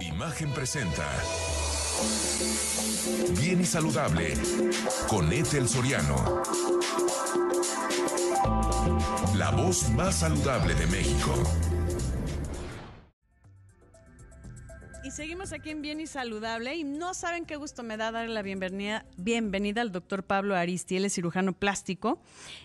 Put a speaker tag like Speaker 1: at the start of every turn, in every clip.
Speaker 1: Imagen presenta. Bien y saludable con Ethel Soriano. La voz más saludable de México.
Speaker 2: Seguimos aquí en Bien y Saludable y no saben qué gusto me da darle la bienvenida, bienvenida al doctor Pablo Aristi, él es cirujano plástico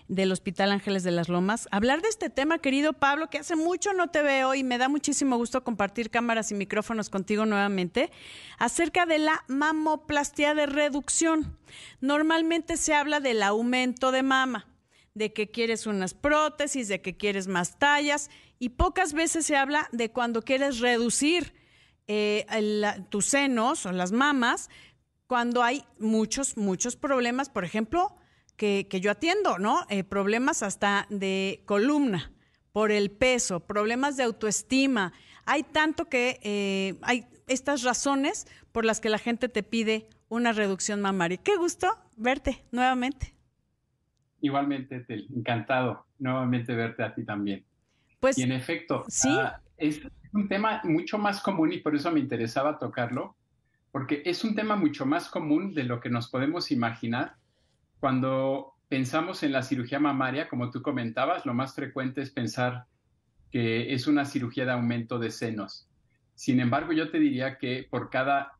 Speaker 2: del Hospital Ángeles de las Lomas. Hablar de este tema, querido Pablo, que hace mucho no te veo y me da muchísimo gusto compartir cámaras y micrófonos contigo nuevamente, acerca de la mamoplastia de reducción. Normalmente se habla del aumento de mama, de que quieres unas prótesis, de que quieres más tallas y pocas veces se habla de cuando quieres reducir eh, tus senos o las mamas cuando hay muchos, muchos problemas, por ejemplo, que, yo atiendo, ¿no? Eh, problemas hasta de columna por el peso, problemas de autoestima. Hay tanto que eh, hay estas razones por las que la gente te pide una reducción mamaria. Qué gusto verte nuevamente.
Speaker 3: Igualmente, encantado nuevamente verte a ti también.
Speaker 2: Pues,
Speaker 3: y en efecto,
Speaker 2: sí.
Speaker 3: Ah, es un tema mucho más común y por eso me interesaba tocarlo, porque es un tema mucho más común de lo que nos podemos imaginar cuando pensamos en la cirugía mamaria, como tú comentabas, lo más frecuente es pensar que es una cirugía de aumento de senos. Sin embargo, yo te diría que por cada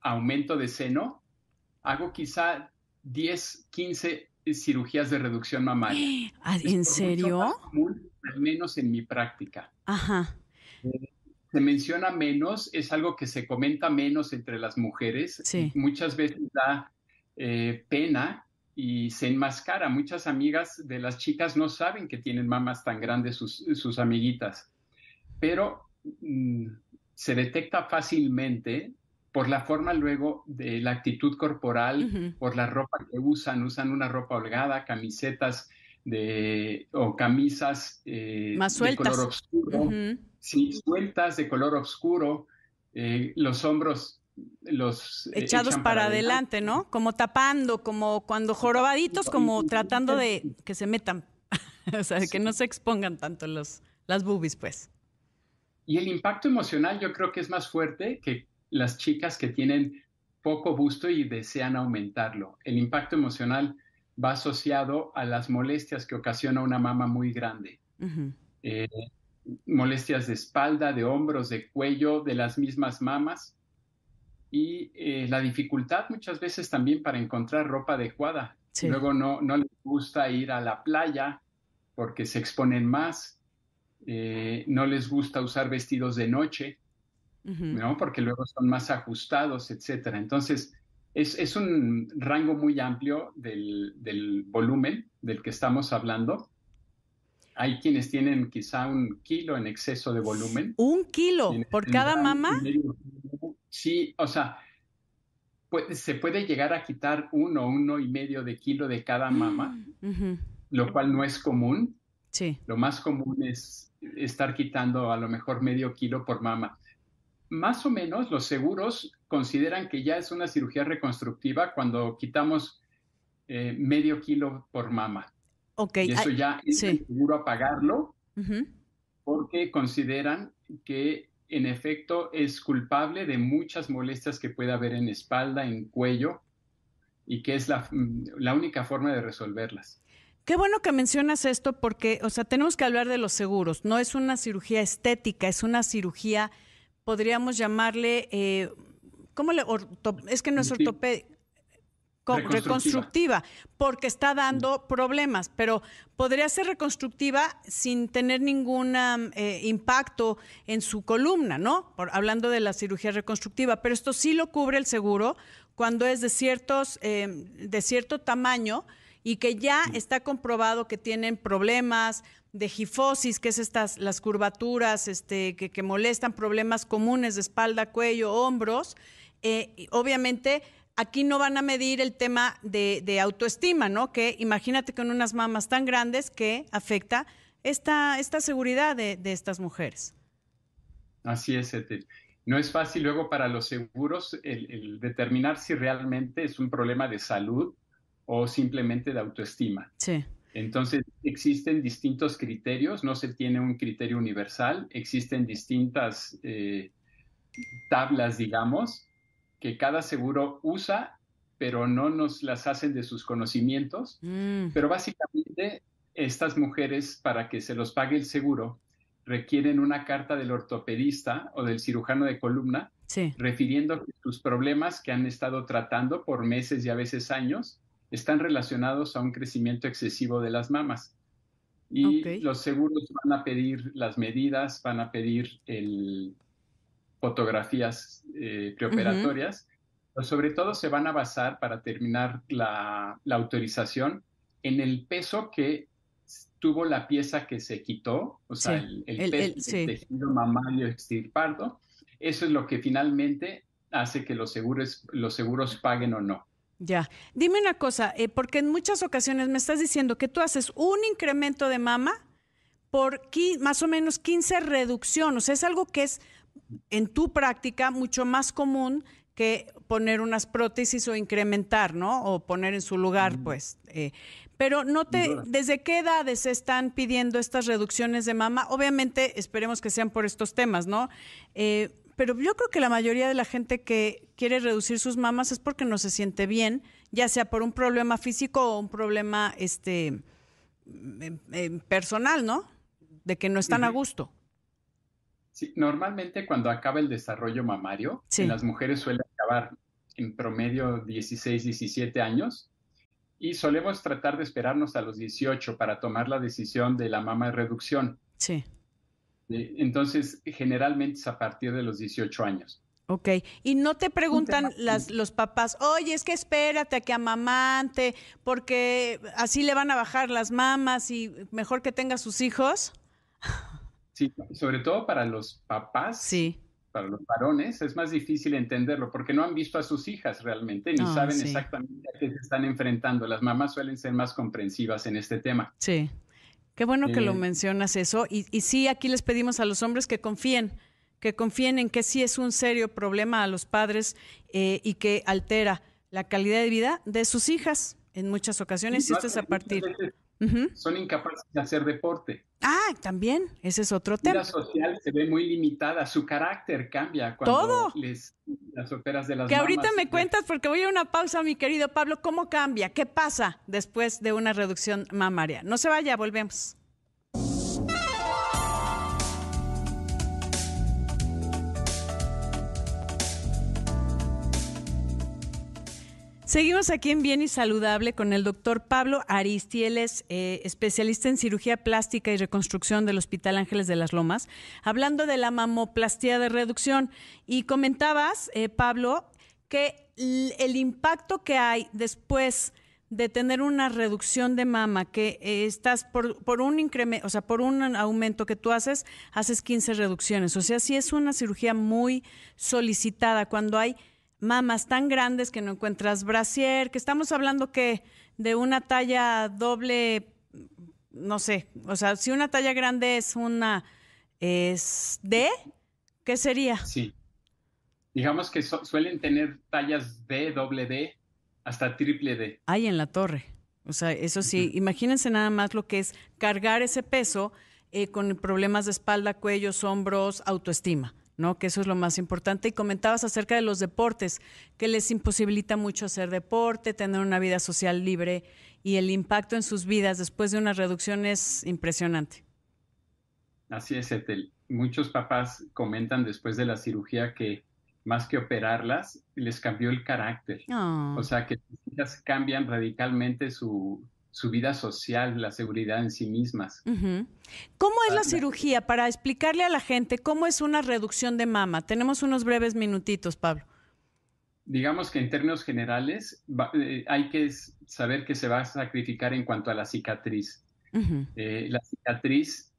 Speaker 3: aumento de seno, hago quizá 10, 15 cirugías de reducción mamaria.
Speaker 2: ¿En serio?
Speaker 3: al menos en mi práctica.
Speaker 2: Ajá.
Speaker 3: Se menciona menos, es algo que se comenta menos entre las mujeres.
Speaker 2: Sí.
Speaker 3: Muchas veces da eh, pena y se enmascara. Muchas amigas de las chicas no saben que tienen mamas tan grandes sus, sus amiguitas, pero mm, se detecta fácilmente por la forma luego de la actitud corporal, por la ropa que usan, usan una ropa holgada, camisetas de, o camisas
Speaker 2: eh, Más de
Speaker 3: color oscuro, sí, sueltas de color oscuro, eh, los hombros los
Speaker 2: eh, echados para, adelante, ¿no? Como tapando, como cuando jorobaditos, como tratando de que se metan, o sea, que no se expongan tanto los, las boobies, pues.
Speaker 3: Y el impacto emocional yo creo que es más fuerte que las chicas que tienen poco busto y desean aumentarlo. El impacto emocional va asociado a las molestias que ocasiona una mama muy grande. Eh, molestias de espalda, de hombros, de cuello, de las mismas mamas. Y eh, la dificultad muchas veces también para encontrar ropa adecuada. Luego no, no les gusta ir a la playa porque se exponen más. Eh, no les gusta usar vestidos de noche, ¿no? Porque luego son más ajustados, etcétera. Entonces, es, un rango muy amplio del, volumen del que estamos hablando. Hay quienes tienen quizá un kilo en exceso de volumen.
Speaker 2: ¿Un kilo por cada mama?
Speaker 3: Sí, o sea, se puede llegar a quitar uno, uno y medio de kilo de cada mama, lo cual no es común.
Speaker 2: Sí.
Speaker 3: Lo más común es estar quitando a lo mejor medio kilo por mama más o menos los seguros consideran que ya es una cirugía reconstructiva cuando quitamos eh, medio kilo por mama.
Speaker 2: Ok.
Speaker 3: Y eso ya es seguro a pagarlo porque consideran que en efecto es culpable de muchas molestias que puede haber en espalda, en cuello, y que es la, la única forma de resolverlas.
Speaker 2: Qué bueno que mencionas esto porque, o sea, tenemos que hablar de los seguros. No es una cirugía estética, es una cirugía podríamos llamarle, eh, ¿cómo le? es que no es ortopédica. Reconstructiva. porque está dando problemas, pero podría ser reconstructiva sin tener ningún eh, impacto en su columna, ¿no? Por, hablando de la cirugía reconstructiva, pero esto sí lo cubre el seguro cuando es de ciertos, eh, de cierto tamaño y que ya está comprobado que tienen problemas de gifosis, que es estas, las curvaturas este, que, molestan, problemas comunes de espalda, cuello, hombros. Eh, obviamente, aquí no van a medir el tema de, autoestima, ¿no? Que imagínate con unas mamas tan grandes que afecta esta, esta seguridad de, estas mujeres.
Speaker 3: Así es, Etel. No es fácil luego para los seguros el determinar si realmente es un problema de salud o simplemente de autoestima.
Speaker 2: Sí.
Speaker 3: Entonces, existen distintos criterios, no se tiene un criterio universal, existen distintas eh, tablas, digamos, que cada seguro usa, pero no nos las hacen de sus conocimientos.
Speaker 2: Mm,
Speaker 3: Pero básicamente estas mujeres, para que se los pague el seguro, requieren una carta del ortopedista o del cirujano de columna
Speaker 2: sí.
Speaker 3: refiriendo que sus problemas que han estado tratando por meses y a veces años están relacionados a un crecimiento excesivo de las mamas. Y los seguros van a pedir las medidas, van a pedir el, fotografías eh, preoperatorias, pero sobre todo se van a basar para terminar la, la autorización en el peso que tuvo la pieza que se quitó, o sea,
Speaker 2: Sí,
Speaker 3: el, el
Speaker 2: el-
Speaker 3: peso
Speaker 2: el-
Speaker 3: del
Speaker 2: sí.
Speaker 3: tejido mamario extirpado. Eso es lo que finalmente hace que los seguros, los seguros paguen o no.
Speaker 2: Ya. Dime una cosa, eh, porque en muchas ocasiones me estás diciendo que tú haces un incremento de mama por qui- más o menos 15 reducción. O sea, es algo que es en tu práctica mucho más común que poner unas prótesis o incrementar, ¿no? O poner en su lugar, pues. eh, pero no te. ¿desde qué edades se están pidiendo estas reducciones de mama? Obviamente, esperemos que sean por estos temas, ¿no? Eh, pero yo creo que la mayoría de la gente que quiere reducir sus mamas es porque no se siente bien, ya sea por un problema físico o un problema este em, em, personal, ¿no? De que no están a gusto.
Speaker 3: Sí, normalmente cuando acaba el desarrollo mamario,
Speaker 2: Sí.
Speaker 3: en las mujeres suele acabar en promedio 16, 17 años y solemos tratar de esperarnos a los 18 para tomar la decisión de la mama de reducción.
Speaker 2: Sí.
Speaker 3: Eh, Entonces, generalmente es a partir de los 18 años.
Speaker 2: Ok, y no te preguntan las, los papás, oye, es que espérate a que amamante, porque así le van a bajar las mamas y mejor que tenga sus hijos.
Speaker 3: Sí, sobre todo para los papás,
Speaker 2: Sí,
Speaker 3: para los varones, es más difícil entenderlo porque no han visto a sus hijas realmente ni
Speaker 2: Ah,
Speaker 3: saben
Speaker 2: sí.
Speaker 3: exactamente a qué se están enfrentando. Las mamás suelen ser más comprensivas en este tema.
Speaker 2: sí. Qué bueno que lo
Speaker 3: Eh,
Speaker 2: mencionas eso. Y, y sí, aquí les pedimos a los hombres que confíen, que confíen en que sí es un serio problema a los padres eh, y que altera la calidad de vida de sus hijas en muchas ocasiones. Y esto es a partir.
Speaker 3: veces. Son incapaces de hacer deporte.
Speaker 2: Ah, también, ese es otro tema.
Speaker 3: social se ve muy limitada, su carácter cambia cuando
Speaker 2: Todo.
Speaker 3: les las operas de las
Speaker 2: Que ahorita me cuentas, porque voy a una pausa, mi querido Pablo, ¿cómo cambia? ¿Qué pasa después de una reducción mamaria? No se vaya, volvemos. Seguimos aquí en Bien y Saludable con el doctor Pablo Aristi, él es eh, especialista en cirugía plástica y reconstrucción del Hospital Ángeles de las Lomas, hablando de la mamoplastia de reducción. Y comentabas, eh, Pablo, que el impacto que hay después de tener una reducción de mama, que eh, estás por, por un incremento, o sea, por un aumento que tú haces, haces 15 reducciones. O sea, sí es una cirugía muy solicitada cuando hay mamas tan grandes que no encuentras brasier, que estamos hablando que de una talla doble, no sé, o sea, si una talla grande es una es D, ¿qué sería?
Speaker 3: Sí. Digamos que su- suelen tener tallas D, doble D, hasta triple D.
Speaker 2: Hay en la torre. O sea, eso sí, imagínense nada más lo que es cargar ese peso eh, con problemas de espalda, cuellos, hombros, autoestima, ¿no? Que eso es lo más importante. Y comentabas acerca de los deportes, que les imposibilita mucho hacer deporte, tener una vida social libre y el impacto en sus vidas después de una reducción es impresionante.
Speaker 3: Así es, Etel. Muchos papás comentan después de la cirugía que más que operarlas, les cambió el carácter.
Speaker 2: Ah,
Speaker 3: O sea, que sus hijas cambian radicalmente su, su vida social, la seguridad en sí mismas.
Speaker 2: ¿Cómo es la
Speaker 3: Ah,
Speaker 2: cirugía? Para explicarle a la gente cómo es una reducción de mama. Tenemos unos breves minutitos, Pablo.
Speaker 3: Digamos que en términos generales va- eh, hay que saber que se va a sacrificar en cuanto a la cicatriz. Eh, la cicatriz,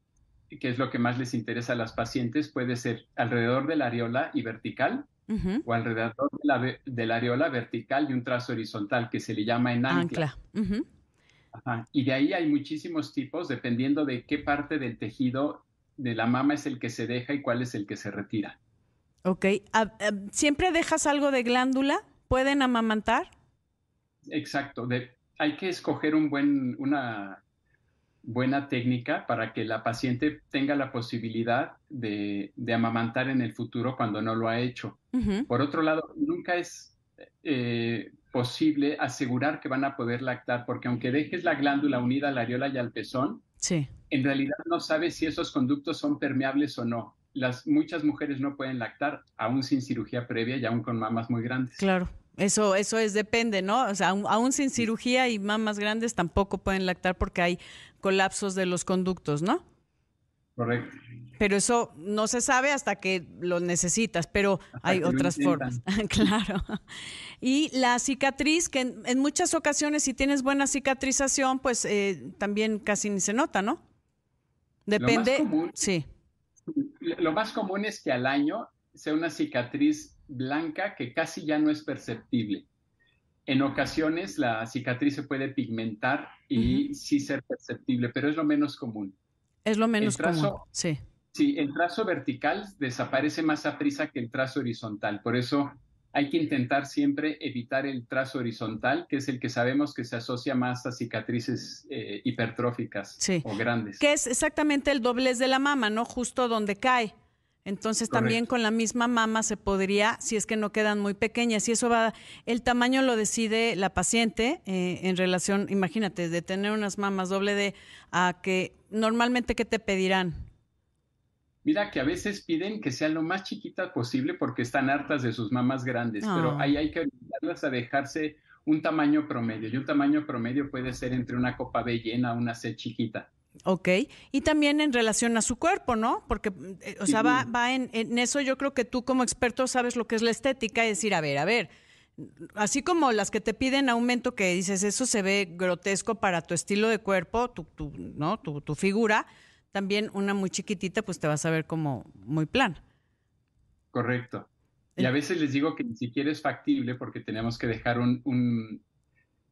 Speaker 3: que es lo que más les interesa a las pacientes, puede ser alrededor de la areola y vertical o alrededor de la, ve- de la areola vertical y un trazo horizontal que se le llama en ancla. Ajá. Y de ahí hay muchísimos tipos dependiendo de qué parte del tejido de la mama es el que se deja y cuál es el que se retira.
Speaker 2: Ok. Ah, ah, ¿Siempre dejas algo de glándula? ¿Pueden amamantar?
Speaker 3: Exacto. De- hay que escoger un buen, una, buena técnica para que la paciente tenga la posibilidad de, amamantar en el futuro cuando no lo ha hecho. Por otro lado, nunca es eh, posible asegurar que van a poder lactar, porque aunque dejes la glándula unida a la areola y al pezón, en realidad no sabes si esos conductos son permeables o no. Las, muchas mujeres no pueden lactar, aún sin cirugía previa y aún con mamas muy grandes.
Speaker 2: Claro. Eso, eso es, depende, ¿no? O sea, aún, sin cirugía y mamas grandes tampoco pueden lactar porque hay colapsos de los conductos, ¿no?
Speaker 3: Correcto.
Speaker 2: Pero eso no se sabe hasta que lo necesitas, pero hay otras formas. claro. Y la cicatriz, que en, muchas ocasiones si tienes buena cicatrización, pues eh, también casi ni se nota, ¿no? Depende. sí.
Speaker 3: Lo más común es que al año sea una cicatriz blanca que casi ya no es perceptible. En ocasiones la cicatriz se puede pigmentar y sí ser perceptible, pero es lo menos común.
Speaker 2: Es lo menos común, sí.
Speaker 3: Sí, el trazo vertical desaparece más a prisa que el trazo horizontal. Por eso hay que intentar siempre evitar el trazo horizontal, que es el que sabemos que se asocia más a cicatrices eh, hipertróficas o grandes.
Speaker 2: Que es exactamente el doblez de la mama, ¿no? Justo donde cae. Entonces también con la misma mama se podría, si es que no quedan muy pequeñas, y eso va, el tamaño lo decide la paciente eh, en relación, imagínate, de tener unas mamas doble de a que normalmente qué te pedirán.
Speaker 3: Mira que a veces piden que sean lo más chiquitas posible porque están hartas de sus mamas grandes, pero ah. ahí hay que ayudarlas a dejarse un tamaño promedio, y un tamaño promedio puede ser entre una copa B llena, una C chiquita.
Speaker 2: Ok, y también en relación a su cuerpo, ¿no? Porque, eh, o sea, va, va en, eso yo creo que tú como experto sabes lo que es la estética, es decir, a ver, a ver, así como las que te piden aumento que dices, eso se ve grotesco para tu estilo de cuerpo, tu, tu ¿no? Tu, tu, figura, también una muy chiquitita, pues te vas a ver como muy plan.
Speaker 3: Correcto. Y a veces les digo que ni siquiera es factible porque tenemos que dejar un,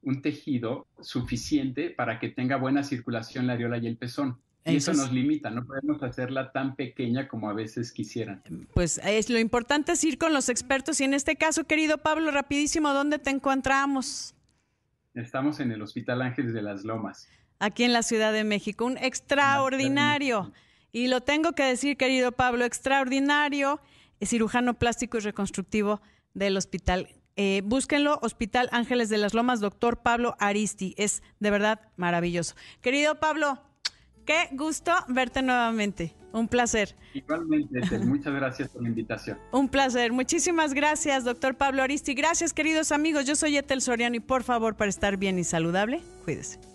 Speaker 3: un tejido suficiente para que tenga buena circulación la areola y el pezón. Y eso, nos limita, no podemos hacerla tan pequeña como a veces quisieran.
Speaker 2: Pues es lo importante es ir con los expertos y en este caso, querido Pablo, rapidísimo, ¿dónde te encontramos?
Speaker 3: Estamos en el Hospital Ángeles de las Lomas.
Speaker 2: Aquí en la Ciudad de México, un extraordinario. Y lo tengo que decir, querido Pablo, extraordinario, cirujano plástico y reconstructivo del Hospital eh, búsquenlo, Hospital Ángeles de las Lomas, doctor Pablo Aristi. Es de verdad maravilloso. Querido Pablo, qué gusto verte nuevamente. Un placer.
Speaker 3: Igualmente, muchas gracias por la invitación.
Speaker 2: Un placer. Muchísimas gracias, doctor Pablo Aristi. Gracias, queridos amigos. Yo soy Etel Soriano y por favor, para estar bien y saludable, cuídese.